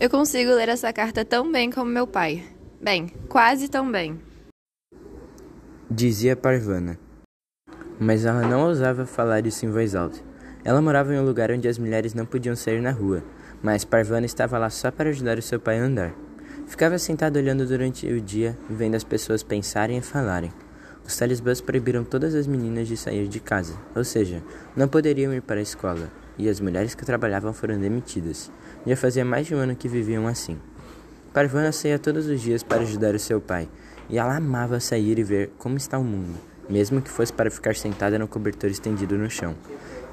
Eu consigo ler essa carta tão bem como meu pai. Bem, quase tão bem. Dizia Parvana. Mas ela não ousava falar isso em voz alta. Ela morava em um lugar onde as mulheres não podiam sair na rua, mas Parvana estava lá só para ajudar o seu pai a andar. Ficava sentada olhando durante o dia, vendo as pessoas pensarem e falarem. Os talibãs proibiram todas as meninas de sair de casa, ou seja, não poderiam ir para a escola, e as mulheres que trabalhavam foram demitidas. Já fazia mais de um ano que viviam assim. Parvana saía todos os dias para ajudar o seu pai, e ela amava sair e ver como está o mundo, mesmo que fosse para ficar sentada no cobertor estendido no chão.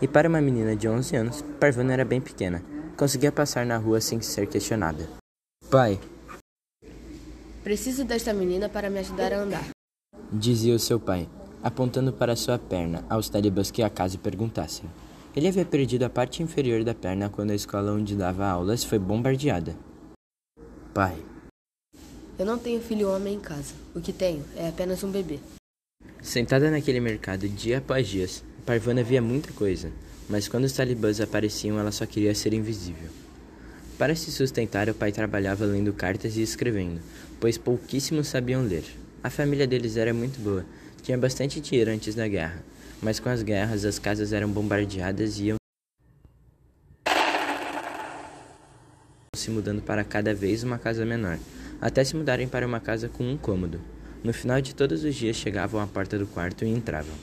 E para uma menina de 11 anos, Parvana era bem pequena, conseguia passar na rua sem ser questionada. Pai, Preciso desta menina para me ajudar a andar. dizia o seu pai, apontando para sua perna aos talibãs que acaso perguntassem. Ele havia perdido a parte inferior da perna quando a escola onde dava aulas foi bombardeada. Pai, Eu não tenho filho homem em casa. O que tenho é apenas um bebê. sentada naquele mercado dia após dia, Parvana via muita coisa, mas quando os talibãs apareciam, ela só queria ser invisível. Para se sustentar, o pai trabalhava lendo cartas e escrevendo, pois pouquíssimos sabiam ler. A família deles era muito boa, tinha bastante dinheiro antes da guerra, mas com as guerras as casas eram bombardeadas e iam se mudando para cada vez uma casa menor, até se mudarem para uma casa com um cômodo. No final de todos os dias chegavam à porta do quarto e entravam.